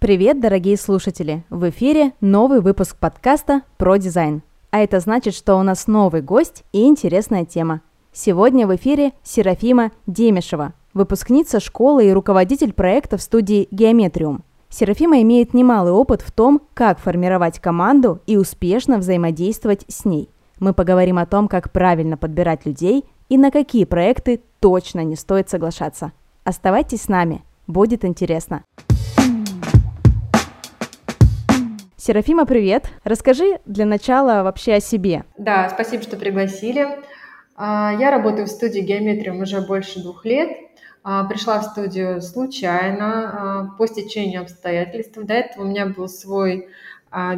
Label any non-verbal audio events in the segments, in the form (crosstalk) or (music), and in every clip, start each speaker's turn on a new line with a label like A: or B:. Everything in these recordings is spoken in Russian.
A: Привет, дорогие слушатели! В эфире новый выпуск подкаста про дизайн. А это значит, что у нас новый гость и интересная тема. Сегодня в эфире Серафима Демешева, выпускница школы и руководитель проекта в студии «Геометриум». Серафима имеет немалый опыт в том, как формировать команду и успешно взаимодействовать с ней. Мы поговорим о том, как правильно подбирать людей и на какие проекты точно не стоит соглашаться. Оставайтесь с нами, будет интересно. Серафима, привет. Расскажи для начала вообще о себе.
B: Да, спасибо, что пригласили. А, я работаю в студии Геометриум уже больше двух лет. А, пришла в студию случайно, а, по стечению обстоятельств. До этого у меня был свой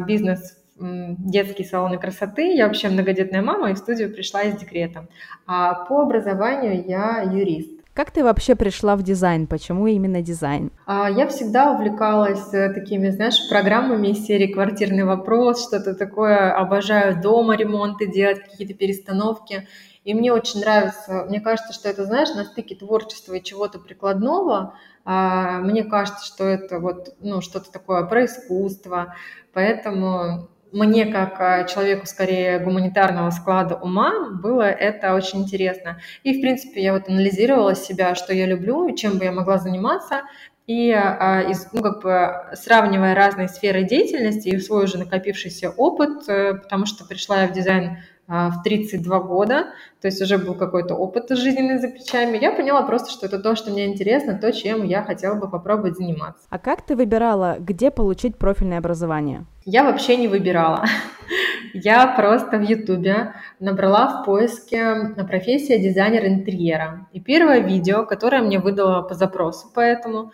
B: бизнес детские салоны красоты. Я вообще многодетная мама и в студию пришла из декрета. А по образованию я юрист.
A: Как ты вообще пришла в дизайн? Почему именно дизайн?
B: А, я всегда увлекалась э, такими, знаешь, программами из серии «Квартирный вопрос», что-то такое. Обожаю дома ремонты делать, какие-то перестановки. И мне очень нравится, мне кажется, что это, знаешь, на стыке творчества и чего-то прикладного. А, мне кажется, что это вот, ну, что-то такое про искусство. Поэтому мне, как а, человеку скорее гуманитарного склада ума, было это очень интересно. И, в принципе, я вот анализировала себя, что я люблю, чем бы я могла заниматься, и а, ну, как бы сравнивая разные сферы деятельности и свой уже накопившийся опыт, э, потому что пришла я в дизайн а, в 32 года, то есть уже был какой-то опыт жизненный за плечами, я поняла просто, что это то, что мне интересно, то, чем я хотела бы попробовать заниматься.
A: А как ты выбирала, где получить профильное образование?
B: Я вообще не выбирала. (laughs) Я просто в Ютубе набрала в поиске профессия дизайнер интерьера. И первое видео, которое мне выдало по запросу поэтому,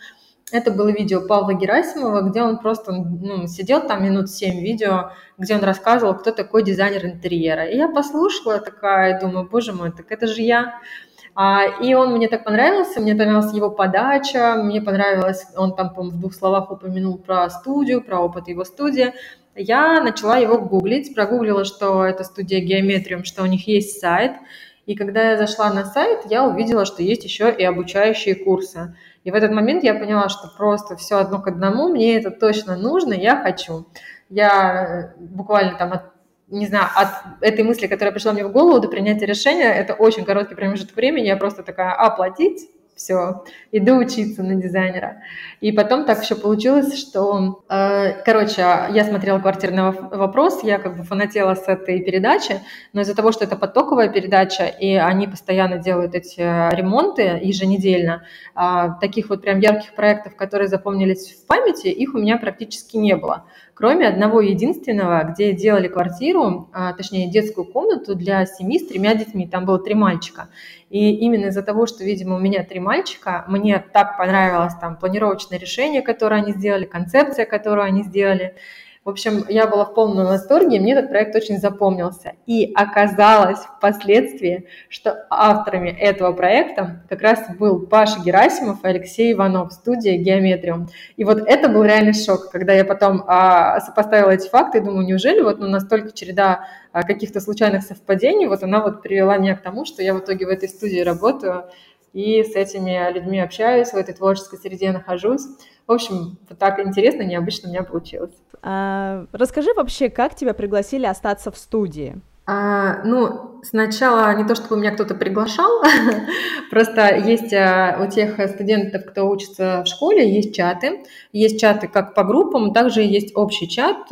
B: это было видео Павла Герасимова, где он просто ну, сидел там минут семь видео, где он рассказывал, кто такой дизайнер интерьера. И я послушала такая, думаю, боже мой, так это же я. А, и он мне так понравился, мне понравилась его подача, мне понравилось, он там, в двух словах упомянул про студию, про опыт его студии. Я начала его гуглить, прогуглила, что это студия Геометриум, что у них есть сайт. И когда я зашла на сайт, я увидела, что есть еще и обучающие курсы. И в этот момент я поняла, что просто все одно к одному, мне это точно нужно, я хочу. Я буквально там от не знаю, от этой мысли, которая пришла мне в голову, до принятия решения, это очень короткий промежуток времени, я просто такая, оплатить, все, иду учиться на дизайнера. И потом так еще получилось, что, э, короче, я смотрела «Квартирный вопрос», я как бы фанатела с этой передачи, но из-за того, что это потоковая передача, и они постоянно делают эти ремонты еженедельно, э, таких вот прям ярких проектов, которые запомнились в памяти, их у меня практически не было кроме одного единственного, где делали квартиру, а, точнее детскую комнату для семьи с тремя детьми, там было три мальчика. И именно из-за того, что, видимо, у меня три мальчика, мне так понравилось там планировочное решение, которое они сделали, концепция, которую они сделали, в общем, я была в полном восторге, мне этот проект очень запомнился. И оказалось впоследствии, что авторами этого проекта как раз был Паша Герасимов и Алексей Иванов, студия «Геометриум». И вот это был реальный шок, когда я потом а, сопоставила эти факты и думаю, неужели вот ну, настолько череда а, каких-то случайных совпадений, вот она вот привела меня к тому, что я в итоге в этой студии работаю и с этими людьми общаюсь, в этой творческой среде нахожусь. В общем, вот так интересно, необычно у меня получилось.
A: А, расскажи вообще, как тебя пригласили остаться в студии?
B: А, ну, сначала не то, чтобы меня кто-то приглашал, (laughs) просто есть а, у тех студентов, кто учится в школе, есть чаты. Есть чаты как по группам, также есть общий чат,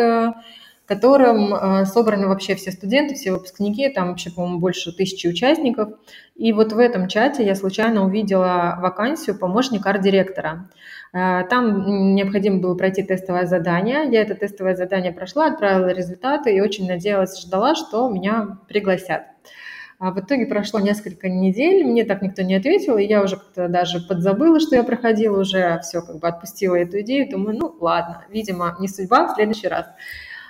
B: которым э, собраны вообще все студенты, все выпускники, там вообще, по-моему, больше тысячи участников. И вот в этом чате я случайно увидела вакансию помощник арт-директора. Э, там необходимо было пройти тестовое задание. Я это тестовое задание прошла, отправила результаты и очень надеялась, ждала, что меня пригласят. А в итоге прошло несколько недель, мне так никто не ответил, и я уже как-то даже подзабыла, что я проходила, уже все как бы отпустила эту идею, думаю, ну ладно, видимо, не судьба, в следующий раз.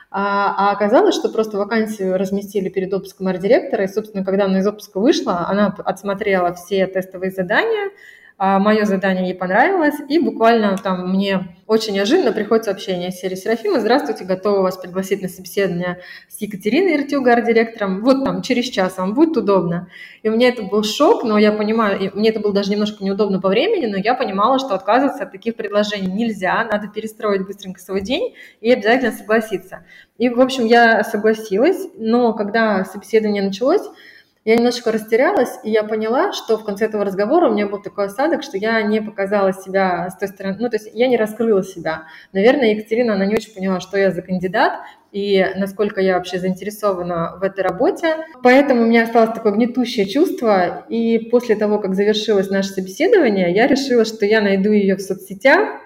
B: А, а оказалось, что просто вакансию разместили перед отпуском арт-директора, и, собственно, когда она из отпуска вышла, она отсмотрела все тестовые задания, а мое задание ей понравилось, и буквально там мне очень неожиданно приходит сообщение из серии Серафима, здравствуйте, готова вас пригласить на собеседование с Екатериной Иртюгар, директором, вот там через час вам будет удобно. И меня это был шок, но я понимаю, и мне это было даже немножко неудобно по времени, но я понимала, что отказываться от таких предложений нельзя, надо перестроить быстренько свой день и обязательно согласиться. И, в общем, я согласилась, но когда собеседование началось, я немножечко растерялась, и я поняла, что в конце этого разговора у меня был такой осадок, что я не показала себя с той стороны, ну, то есть я не раскрыла себя. Наверное, Екатерина, она не очень поняла, что я за кандидат, и насколько я вообще заинтересована в этой работе. Поэтому у меня осталось такое гнетущее чувство, и после того, как завершилось наше собеседование, я решила, что я найду ее в соцсетях,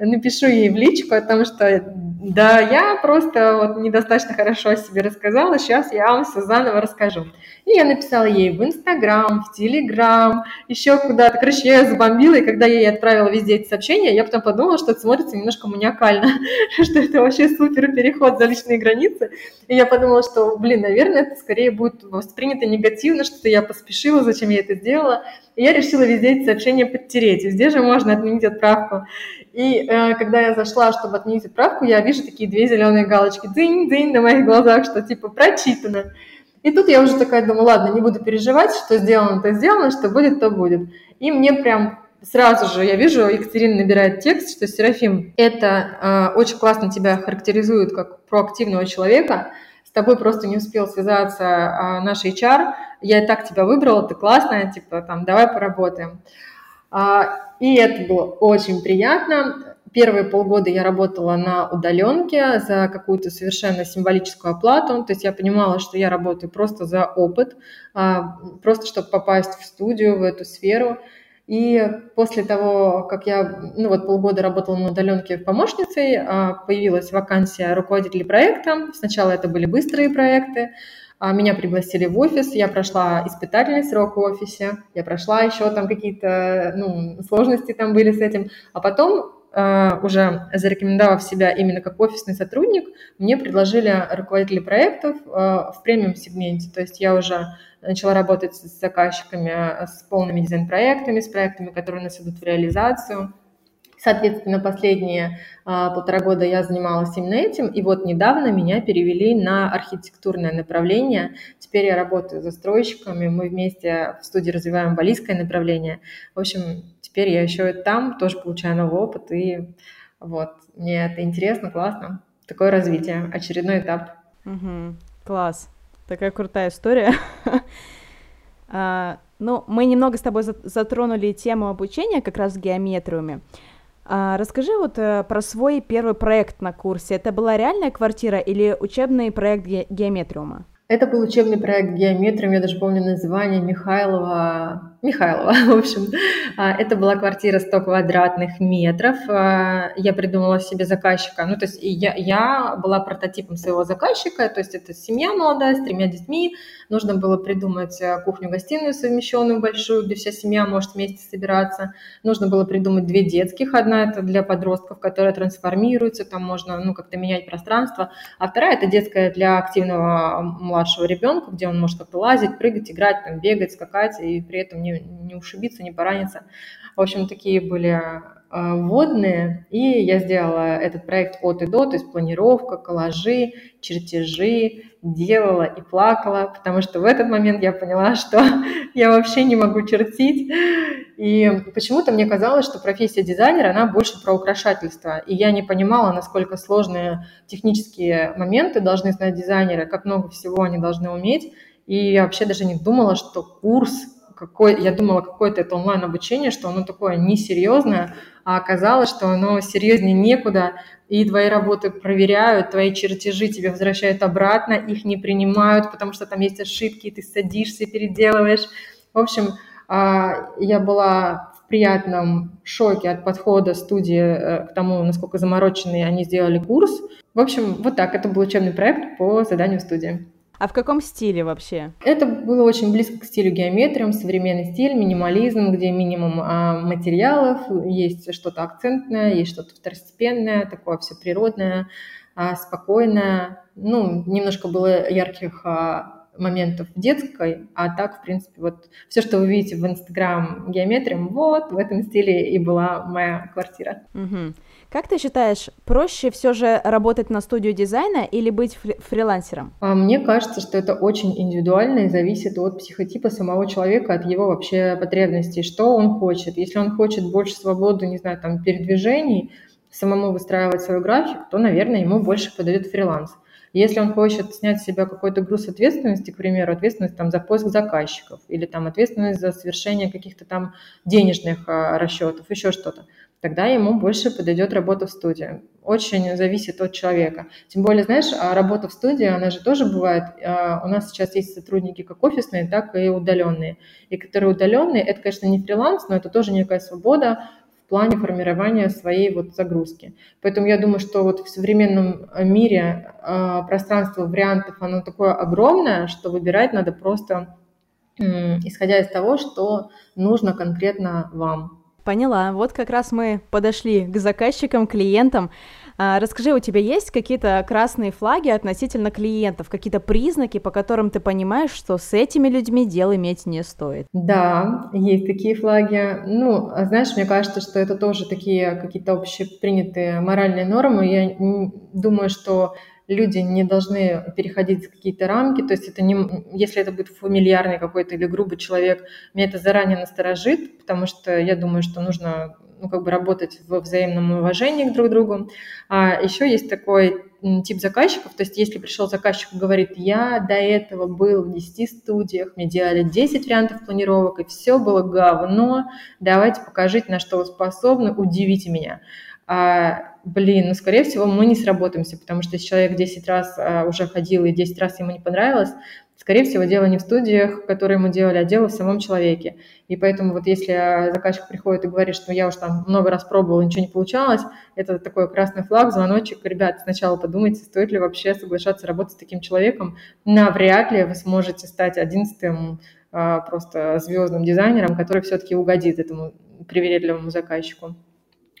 B: напишу ей в личку о том, что да, я просто вот недостаточно хорошо о себе рассказала, сейчас я вам все заново расскажу. И я написала ей в Инстаграм, в Телеграм, еще куда-то. Короче, я ее забомбила, и когда я ей отправила везде эти сообщения, я потом подумала, что это смотрится немножко маниакально, (laughs) что это вообще супер переход за личные границы. И я подумала, что, блин, наверное, это скорее будет воспринято негативно, что я поспешила, зачем я это сделала. И я решила везде эти сообщения подтереть. Везде же можно отменить отправку. И э, когда я зашла, чтобы отменить отправку, я вижу такие две зеленые галочки, дынь-дынь на моих глазах, что типа прочитано. И тут я уже такая думаю, ладно, не буду переживать, что сделано, то сделано, что будет, то будет. И мне прям сразу же, я вижу, Екатерина набирает текст, что Серафим, это э, очень классно тебя характеризует как проактивного человека, с тобой просто не успел связаться э, наш HR, я и так тебя выбрала, ты классная, типа, там, давай поработаем. А, и это было очень приятно. Первые полгода я работала на удаленке за какую-то совершенно символическую оплату. То есть я понимала, что я работаю просто за опыт, а, просто чтобы попасть в студию, в эту сферу. И после того, как я ну вот полгода работала на удаленке помощницей, а, появилась вакансия руководителя проекта. Сначала это были быстрые проекты, меня пригласили в офис, я прошла испытательный срок в офисе, я прошла еще там какие-то ну, сложности там были с этим, а потом Uh, уже зарекомендовав себя именно как офисный сотрудник, мне предложили руководители проектов uh, в премиум-сегменте. То есть я уже начала работать с заказчиками, с полными дизайн-проектами, с проектами, которые у нас идут в реализацию. Соответственно, последние а, полтора года я занималась именно этим, и вот недавно меня перевели на архитектурное направление. Теперь я работаю застройщиками, мы вместе в студии развиваем балийское направление. В общем, теперь я еще и там тоже получаю новый опыт, и вот, мне это интересно, классно. Такое развитие, очередной этап.
A: Угу, класс, такая крутая история. (laughs) а, ну, мы немного с тобой затронули тему обучения как раз с геометриями. А, расскажи вот э, про свой первый проект на курсе. Это была реальная квартира или учебный проект ге- геометриума?
B: Это был учебный проект геометрии, я даже помню название Михайлова. Михайлова, (laughs) в общем. А, это была квартира 100 квадратных метров. А, я придумала себе заказчика. Ну, то есть я, я была прототипом своего заказчика, то есть это семья молодая с тремя детьми. Нужно было придумать э, кухню-гостиную совмещенную большую, где вся семья может вместе собираться. Нужно было придумать две детских. Одна это для подростков, которая трансформируется, там можно ну, как-то менять пространство. А вторая это детская для активного младшего ребенка, где он может как-то лазить, прыгать, играть, там, бегать, скакать и при этом не, не ушибиться, не пораниться. В общем, такие были э, вводные, и я сделала этот проект от и до, то есть планировка, коллажи, чертежи, делала и плакала, потому что в этот момент я поняла, (laughs) что я вообще не могу чертить. И почему-то мне казалось, что профессия дизайнера, она больше про украшательство. И я не понимала, насколько сложные технические моменты должны знать дизайнеры, как много всего они должны уметь. И я вообще даже не думала, что курс какой, я думала, какое-то это онлайн-обучение, что оно такое несерьезное, а оказалось, что оно серьезнее некуда, и твои работы проверяют, твои чертежи тебе возвращают обратно, их не принимают, потому что там есть ошибки, ты садишься переделываешь. В общем, а, я была в приятном шоке от подхода студии э, к тому, насколько замороченные они сделали курс. В общем, вот так, это был учебный проект по заданию студии.
A: А в каком стиле вообще?
B: Это было очень близко к стилю геометриям, современный стиль, минимализм, где минимум а, материалов, есть что-то акцентное, есть что-то второстепенное, такое все природное, а, спокойное. Ну, немножко было ярких а, моментов в детской, а так, в принципе, вот все, что вы видите в Инстаграм геометриям, вот в этом стиле и была моя квартира.
A: Угу. Как ты считаешь, проще все же работать на студию дизайна или быть фри- фрилансером?
B: А мне кажется, что это очень индивидуально и зависит от психотипа самого человека, от его вообще потребностей, что он хочет. Если он хочет больше свободы, не знаю, там, передвижений, самому выстраивать свой график, то, наверное, ему больше подойдет фриланс. Если он хочет снять с себя какой-то груз ответственности, к примеру, ответственность там, за поиск заказчиков или там, ответственность за совершение каких-то там денежных а, расчетов, еще что-то, тогда ему больше подойдет работа в студии. Очень зависит от человека. Тем более, знаешь, а работа в студии, она же тоже бывает. А, у нас сейчас есть сотрудники как офисные, так и удаленные. И которые удаленные, это, конечно, не фриланс, но это тоже некая свобода плане формирования своей вот загрузки. Поэтому я думаю, что вот в современном мире э, пространство вариантов, оно такое огромное, что выбирать надо просто э, исходя из того, что нужно конкретно вам.
A: Поняла. Вот как раз мы подошли к заказчикам, клиентам. А, расскажи, у тебя есть какие-то красные флаги относительно клиентов, какие-то признаки, по которым ты понимаешь, что с этими людьми дело иметь не стоит?
B: Да, есть такие флаги. Ну, а знаешь, мне кажется, что это тоже такие какие-то общепринятые моральные нормы. Я думаю, что люди не должны переходить какие-то рамки, то есть это не, если это будет фамильярный какой-то или грубый человек, меня это заранее насторожит, потому что я думаю, что нужно ну, как бы работать во взаимном уважении друг к другу. А еще есть такой тип заказчиков, то есть если пришел заказчик и говорит, я до этого был в 10 студиях, мне делали 10 вариантов планировок, и все было говно, давайте покажите, на что вы способны, удивите меня а, блин, ну, скорее всего, мы не сработаемся, потому что если человек 10 раз а, уже ходил и 10 раз ему не понравилось, скорее всего, дело не в студиях, которые мы делали, а дело в самом человеке. И поэтому вот если заказчик приходит и говорит, что я уже там много раз пробовал, ничего не получалось, это такой красный флаг, звоночек. Ребят, сначала подумайте, стоит ли вообще соглашаться работать с таким человеком. Навряд ли вы сможете стать одиннадцатым а, просто звездным дизайнером, который все-таки угодит этому привередливому заказчику.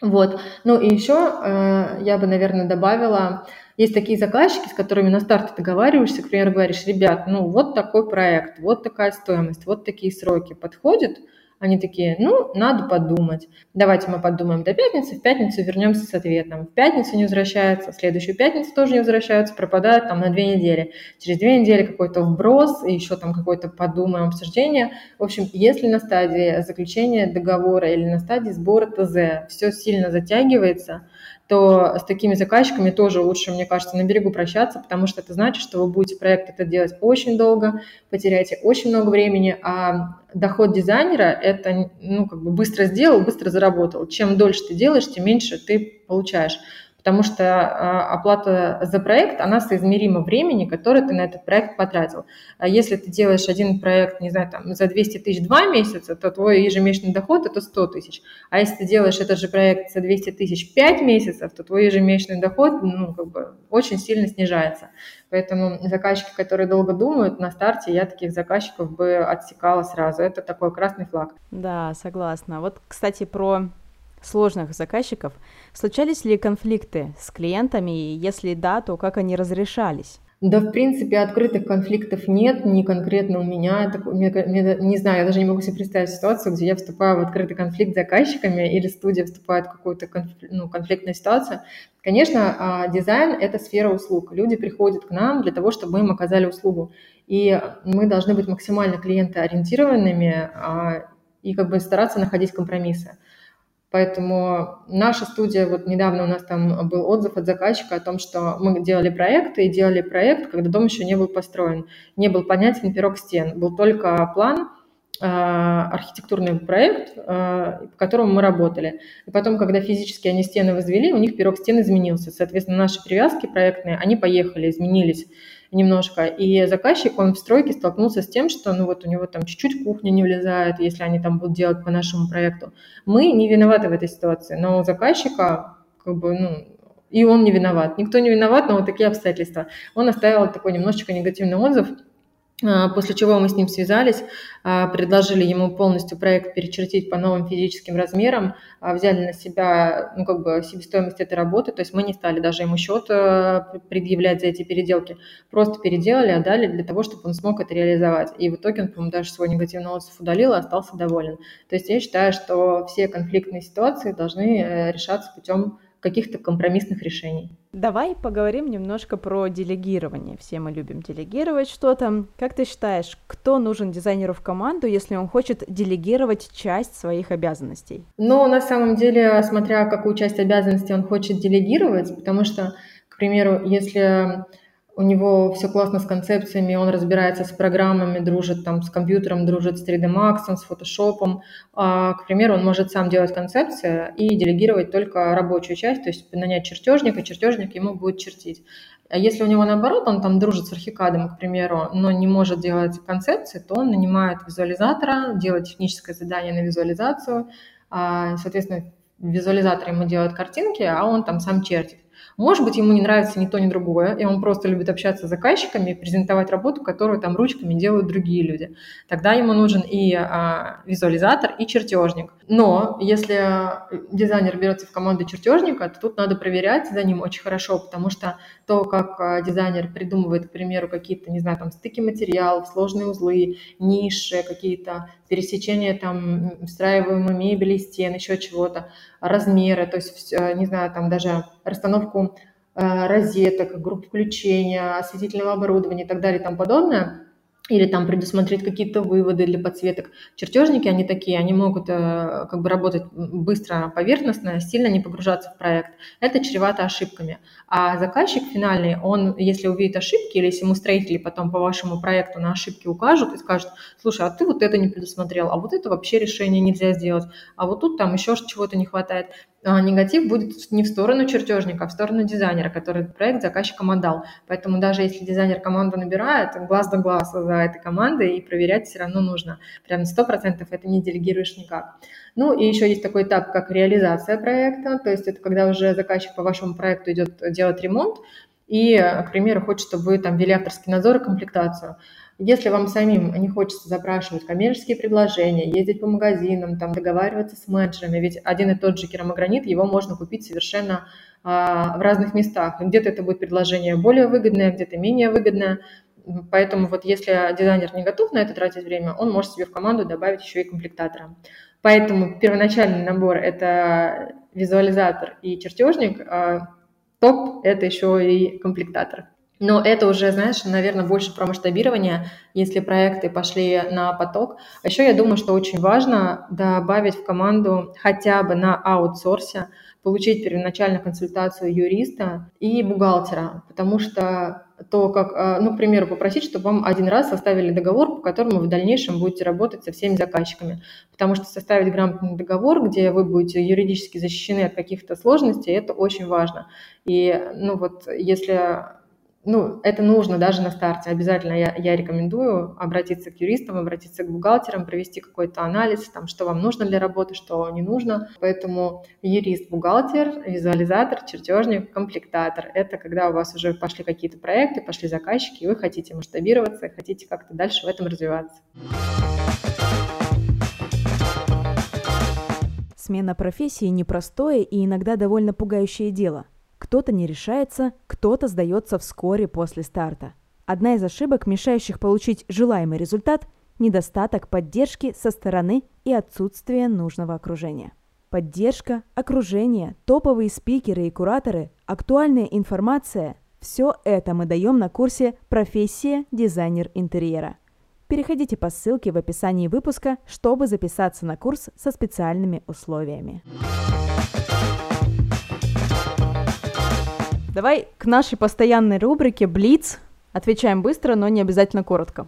B: Вот. Ну и еще э, я бы, наверное, добавила, есть такие заказчики, с которыми на старте договариваешься, к примеру, говоришь, ребят, ну вот такой проект, вот такая стоимость, вот такие сроки подходят, они такие, ну, надо подумать. Давайте мы подумаем до пятницы, в пятницу вернемся с ответом. В пятницу не возвращаются, в следующую пятницу тоже не возвращаются, пропадают там на две недели. Через две недели какой-то вброс, и еще там какое-то подумаем, обсуждение. В общем, если на стадии заключения договора или на стадии сбора ТЗ все сильно затягивается, то с такими заказчиками тоже лучше, мне кажется, на берегу прощаться, потому что это значит, что вы будете проект это делать очень долго, потеряете очень много времени, а доход дизайнера – это ну, как бы быстро сделал, быстро заработал. Чем дольше ты делаешь, тем меньше ты получаешь потому что а, оплата за проект, она соизмерима времени, которое ты на этот проект потратил. А если ты делаешь один проект, не знаю, там, за 200 тысяч два месяца, то твой ежемесячный доход – это 100 тысяч. А если ты делаешь этот же проект за 200 тысяч пять месяцев, то твой ежемесячный доход ну, как бы очень сильно снижается. Поэтому заказчики, которые долго думают, на старте я таких заказчиков бы отсекала сразу. Это такой красный флаг.
A: Да, согласна. Вот, кстати, про сложных заказчиков. Случались ли конфликты с клиентами, и если да, то как они разрешались?
B: Да, в принципе, открытых конфликтов нет, не конкретно у меня. Это, мне, мне, не знаю, я даже не могу себе представить ситуацию, где я вступаю в открытый конфликт с заказчиками или студия вступает в какую-то конфликт, ну, конфликтную ситуацию. Конечно, а, дизайн – это сфера услуг. Люди приходят к нам для того, чтобы мы им оказали услугу. И мы должны быть максимально клиентоориентированными а, и как бы стараться находить компромиссы. Поэтому наша студия, вот недавно у нас там был отзыв от заказчика о том, что мы делали проекты и делали проект, когда дом еще не был построен. Не был понятен пирог стен, был только план, а, архитектурный проект, а, по которому мы работали. И потом, когда физически они стены возвели, у них пирог стен изменился. Соответственно, наши привязки проектные, они поехали, изменились немножко. И заказчик, он в стройке столкнулся с тем, что ну вот у него там чуть-чуть кухня не влезает, если они там будут делать по нашему проекту. Мы не виноваты в этой ситуации, но у заказчика как бы, ну, и он не виноват. Никто не виноват, но вот такие обстоятельства. Он оставил такой немножечко негативный отзыв, после чего мы с ним связались, а, предложили ему полностью проект перечертить по новым физическим размерам, а, взяли на себя, ну, как бы, себестоимость этой работы, то есть мы не стали даже ему счет э, предъявлять за эти переделки, просто переделали, отдали для того, чтобы он смог это реализовать. И в итоге он, по-моему, даже свой негативный отзыв удалил и остался доволен. То есть я считаю, что все конфликтные ситуации должны э, решаться путем каких-то компромиссных решений.
A: Давай поговорим немножко про делегирование. Все мы любим делегировать что-то. Как ты считаешь, кто нужен дизайнеру в команду, если он хочет делегировать часть своих обязанностей?
B: Ну, на самом деле, смотря какую часть обязанностей он хочет делегировать, потому что, к примеру, если у него все классно с концепциями, он разбирается с программами, дружит там с компьютером, дружит с 3D Max, с Photoshop. А, к примеру, он может сам делать концепции и делегировать только рабочую часть, то есть нанять чертежника, чертежник ему будет чертить. А если у него наоборот, он там дружит с архикадом, к примеру, но не может делать концепции, то он нанимает визуализатора, делает техническое задание на визуализацию, а, соответственно, визуализатор ему делает картинки, а он там сам чертит. Может быть, ему не нравится ни то, ни другое, и он просто любит общаться с заказчиками и презентовать работу, которую там ручками делают другие люди. Тогда ему нужен и а, визуализатор, и чертежник. Но если дизайнер берется в команду чертежника, то тут надо проверять за ним очень хорошо, потому что то, как а, дизайнер придумывает, к примеру, какие-то, не знаю, там стыки материалов, сложные узлы, ниши, какие-то пересечения там встраиваемой мебели, стен, еще чего-то, размеры, то есть, не знаю, там даже расстановку э, розеток, групп включения, осветительного оборудования и так далее и тому подобное, или там предусмотреть какие-то выводы для подсветок. Чертежники, они такие, они могут э, как бы работать быстро, поверхностно, сильно не погружаться в проект. Это чревато ошибками. А заказчик финальный, он, если увидит ошибки, или если ему строители потом по вашему проекту на ошибки укажут и скажут, слушай, а ты вот это не предусмотрел, а вот это вообще решение нельзя сделать, а вот тут там еще чего-то не хватает, негатив будет не в сторону чертежника, а в сторону дизайнера, который проект заказчикам отдал. Поэтому даже если дизайнер команду набирает, глаз да глаз за этой командой и проверять все равно нужно. Прям сто процентов это не делегируешь никак. Ну и еще есть такой этап, как реализация проекта, то есть это когда уже заказчик по вашему проекту идет делать ремонт, и, к примеру, хочет, чтобы вы там вели авторский надзор и комплектацию. Если вам самим не хочется запрашивать коммерческие предложения, ездить по магазинам, там, договариваться с менеджерами, ведь один и тот же керамогранит, его можно купить совершенно а, в разных местах. Где-то это будет предложение более выгодное, где-то менее выгодное. Поэтому вот если дизайнер не готов на это тратить время, он может себе в команду добавить еще и комплектатора. Поэтому первоначальный набор – это визуализатор и чертежник, а топ – это еще и комплектатор. Но это уже, знаешь, наверное, больше про масштабирование, если проекты пошли на поток. А еще я думаю, что очень важно добавить в команду хотя бы на аутсорсе, получить первоначальную консультацию юриста и бухгалтера, потому что то, как, а, ну, к примеру, попросить, чтобы вам один раз составили договор, по которому вы в дальнейшем будете работать со всеми заказчиками. Потому что составить грамотный договор, где вы будете юридически защищены от каких-то сложностей, это очень важно. И, ну, вот, если ну, это нужно даже на старте. Обязательно я, я рекомендую обратиться к юристам, обратиться к бухгалтерам, провести какой-то анализ, там, что вам нужно для работы, что не нужно. Поэтому юрист, бухгалтер, визуализатор, чертежник, комплектатор – это когда у вас уже пошли какие-то проекты, пошли заказчики, и вы хотите масштабироваться, хотите как-то дальше в этом развиваться.
A: Смена профессии – непростое и иногда довольно пугающее дело – кто-то не решается, кто-то сдается вскоре после старта. Одна из ошибок, мешающих получить желаемый результат – недостаток поддержки со стороны и отсутствие нужного окружения. Поддержка, окружение, топовые спикеры и кураторы, актуальная информация – все это мы даем на курсе «Профессия дизайнер интерьера». Переходите по ссылке в описании выпуска, чтобы записаться на курс со специальными условиями. Давай к нашей постоянной рубрике «Блиц». Отвечаем быстро, но не обязательно коротко.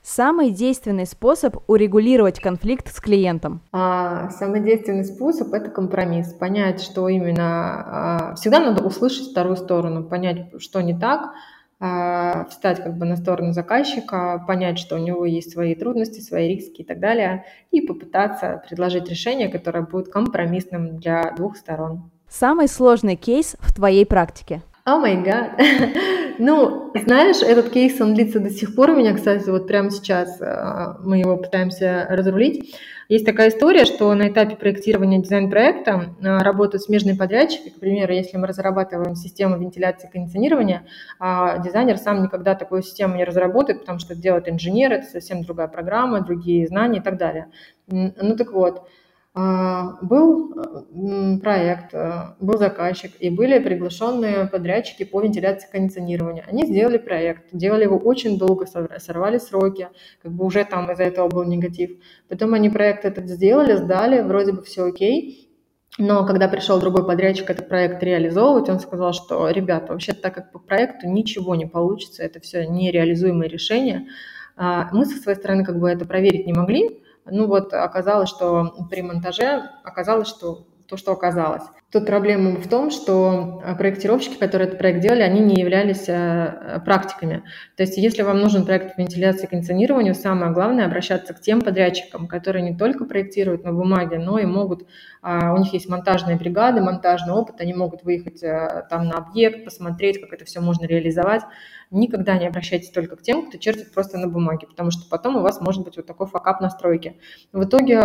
A: Самый действенный способ урегулировать конфликт с клиентом?
B: А, самый действенный способ – это компромисс. Понять, что именно… А, всегда надо услышать вторую сторону, понять, что не так, а, встать как бы на сторону заказчика, понять, что у него есть свои трудности, свои риски и так далее, и попытаться предложить решение, которое будет компромиссным для двух сторон.
A: Самый сложный кейс в твоей практике?
B: О май гад. (laughs) Ну, знаешь, этот кейс, он длится до сих пор у меня, кстати, вот прямо сейчас э, мы его пытаемся разрулить. Есть такая история, что на этапе проектирования дизайн-проекта э, работают смежные подрядчики. К примеру, если мы разрабатываем систему вентиляции и кондиционирования, а дизайнер сам никогда такую систему не разработает, потому что делает инженер, это совсем другая программа, другие знания и так далее. Ну так вот, был проект, э, был заказчик, и были приглашенные подрядчики по вентиляции и кондиционированию. Они сделали проект, делали его очень долго, сорвали сроки, как бы уже там из-за этого был негатив. Потом они проект этот сделали, сдали, вроде бы все окей, но когда пришел другой подрядчик этот проект реализовывать, он сказал, что, ребята, вообще так как по проекту ничего не получится, это все нереализуемые решения. А, мы со своей стороны как бы это проверить не могли, ну вот оказалось, что при монтаже оказалось, что то, что оказалось. Тут проблема в том, что э, проектировщики, которые этот проект делали, они не являлись э, практиками. То есть если вам нужен проект вентиляции и кондиционирования, самое главное обращаться к тем подрядчикам, которые не только проектируют на бумаге, но и могут, а, у них есть монтажные бригады, монтажный опыт, они могут выехать там на объект, посмотреть, как это все можно реализовать. Никогда не обращайтесь только к тем, кто чертит просто на бумаге, потому что потом у вас может быть вот такой факап настройки. В итоге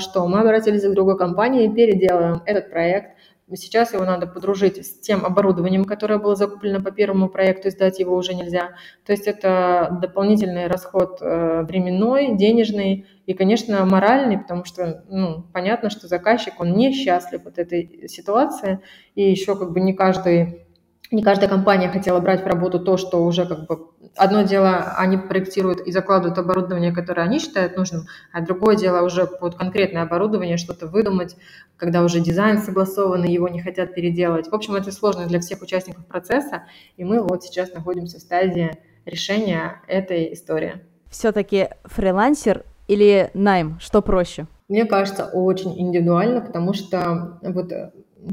B: что? Мы обратились к другой компании, переделываем этот проект, Сейчас его надо подружить с тем оборудованием, которое было закуплено по первому проекту, и сдать его уже нельзя. То есть это дополнительный расход э, временной, денежный и, конечно, моральный, потому что ну, понятно, что заказчик, он не счастлив от этой ситуации, и еще как бы не каждый не каждая компания хотела брать в работу то, что уже как бы одно дело они проектируют и закладывают оборудование, которое они считают нужным, а другое дело уже под конкретное оборудование что-то выдумать, когда уже дизайн согласован, и его не хотят переделать. В общем, это сложно для всех участников процесса, и мы вот сейчас находимся в стадии решения этой истории.
A: Все-таки фрилансер или найм, что проще?
B: Мне кажется, очень индивидуально, потому что вот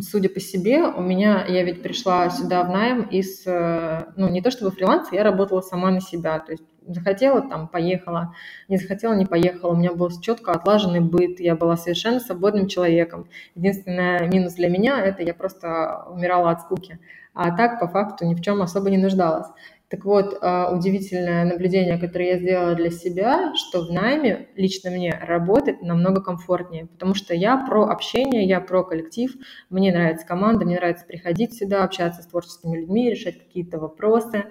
B: судя по себе, у меня, я ведь пришла сюда в найм из, э, ну, не то чтобы фриланс, я работала сама на себя, то есть захотела, там, поехала, не захотела, не поехала. У меня был четко отлаженный быт, я была совершенно свободным человеком. Единственный минус для меня – это я просто умирала от скуки. А так, по факту, ни в чем особо не нуждалась. Так вот, а, удивительное наблюдение, которое я сделала для себя, что в найме лично мне работать намного комфортнее, потому что я про общение, я про коллектив, мне нравится команда, мне нравится приходить сюда, общаться с творческими людьми, решать какие-то вопросы.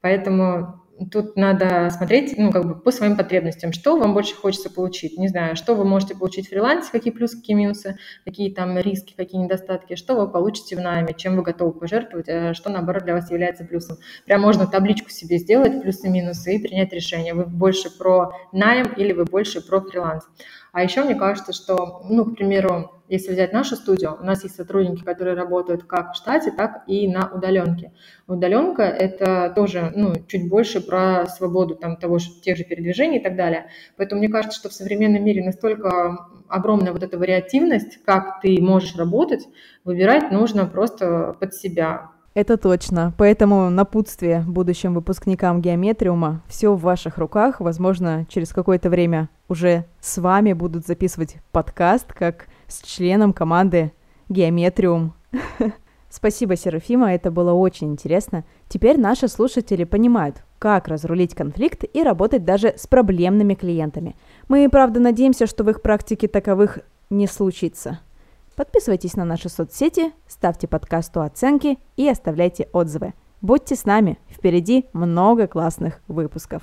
B: Поэтому тут надо смотреть, ну, как бы по своим потребностям, что вам больше хочется получить. Не знаю, что вы можете получить в фрилансе, какие плюсы, какие минусы, какие там риски, какие недостатки, что вы получите в найме, чем вы готовы пожертвовать, а что, наоборот, для вас является плюсом. Прям можно табличку себе сделать, плюсы-минусы, и принять решение, вы больше про найм или вы больше про фриланс. А еще мне кажется, что, ну, к примеру, если взять нашу студию, у нас есть сотрудники, которые работают как в штате, так и на удаленке. Удаленка – это тоже ну, чуть больше про свободу там, того тех же передвижений и так далее. Поэтому мне кажется, что в современном мире настолько огромная вот эта вариативность, как ты можешь работать, выбирать нужно просто под себя.
A: Это точно. Поэтому напутствие будущим выпускникам геометриума. Все в ваших руках. Возможно, через какое-то время уже с вами будут записывать подкаст, как с членом команды Геометриум. (laughs) Спасибо, Серафима, это было очень интересно. Теперь наши слушатели понимают, как разрулить конфликт и работать даже с проблемными клиентами. Мы, правда, надеемся, что в их практике таковых не случится. Подписывайтесь на наши соцсети, ставьте подкасту оценки и оставляйте отзывы. Будьте с нами, впереди много классных выпусков.